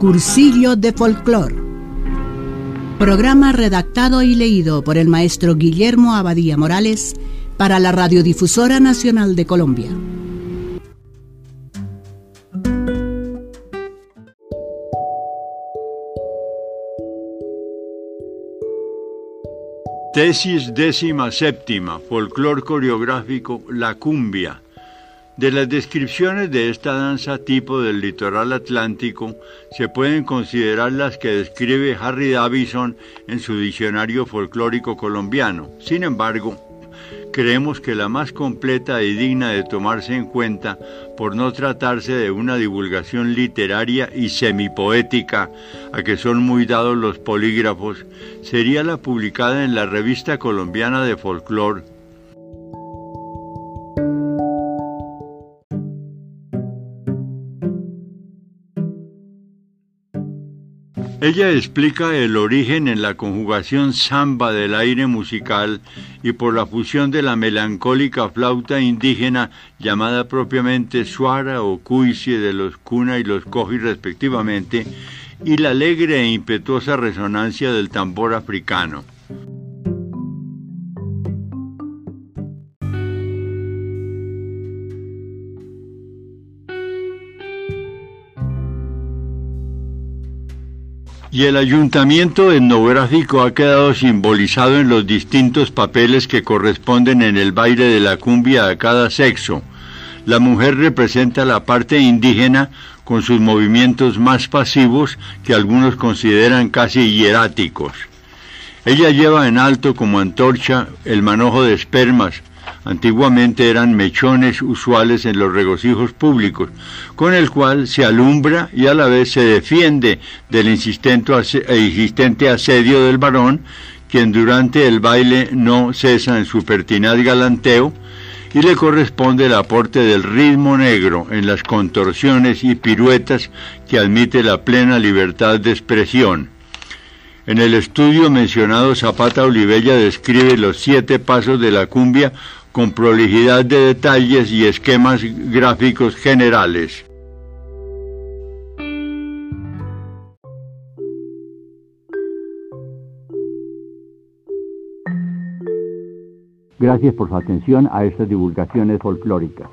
Cursillo de Folclor. Programa redactado y leído por el maestro Guillermo Abadía Morales para la Radiodifusora Nacional de Colombia. Tesis décima séptima, folclor coreográfico La Cumbia. De las descripciones de esta danza tipo del litoral atlántico, se pueden considerar las que describe Harry Davison en su diccionario folclórico colombiano. Sin embargo, creemos que la más completa y digna de tomarse en cuenta por no tratarse de una divulgación literaria y semipoética a que son muy dados los polígrafos, sería la publicada en la Revista Colombiana de Folclore Ella explica el origen en la conjugación samba del aire musical y por la fusión de la melancólica flauta indígena llamada propiamente suara o cuisie de los cuna y los coji respectivamente y la alegre e impetuosa resonancia del tambor africano. Y el ayuntamiento etnográfico ha quedado simbolizado en los distintos papeles que corresponden en el baile de la cumbia a cada sexo. La mujer representa la parte indígena con sus movimientos más pasivos que algunos consideran casi hieráticos. Ella lleva en alto como antorcha el manojo de espermas, antiguamente eran mechones usuales en los regocijos públicos, con el cual se alumbra y a la vez se defiende del e insistente asedio del varón, quien durante el baile no cesa en su pertinaz galanteo, y le corresponde el aporte del ritmo negro en las contorsiones y piruetas que admite la plena libertad de expresión. En el estudio mencionado Zapata Olivella describe los siete pasos de la cumbia con prolijidad de detalles y esquemas gráficos generales. Gracias por su atención a estas divulgaciones folclóricas.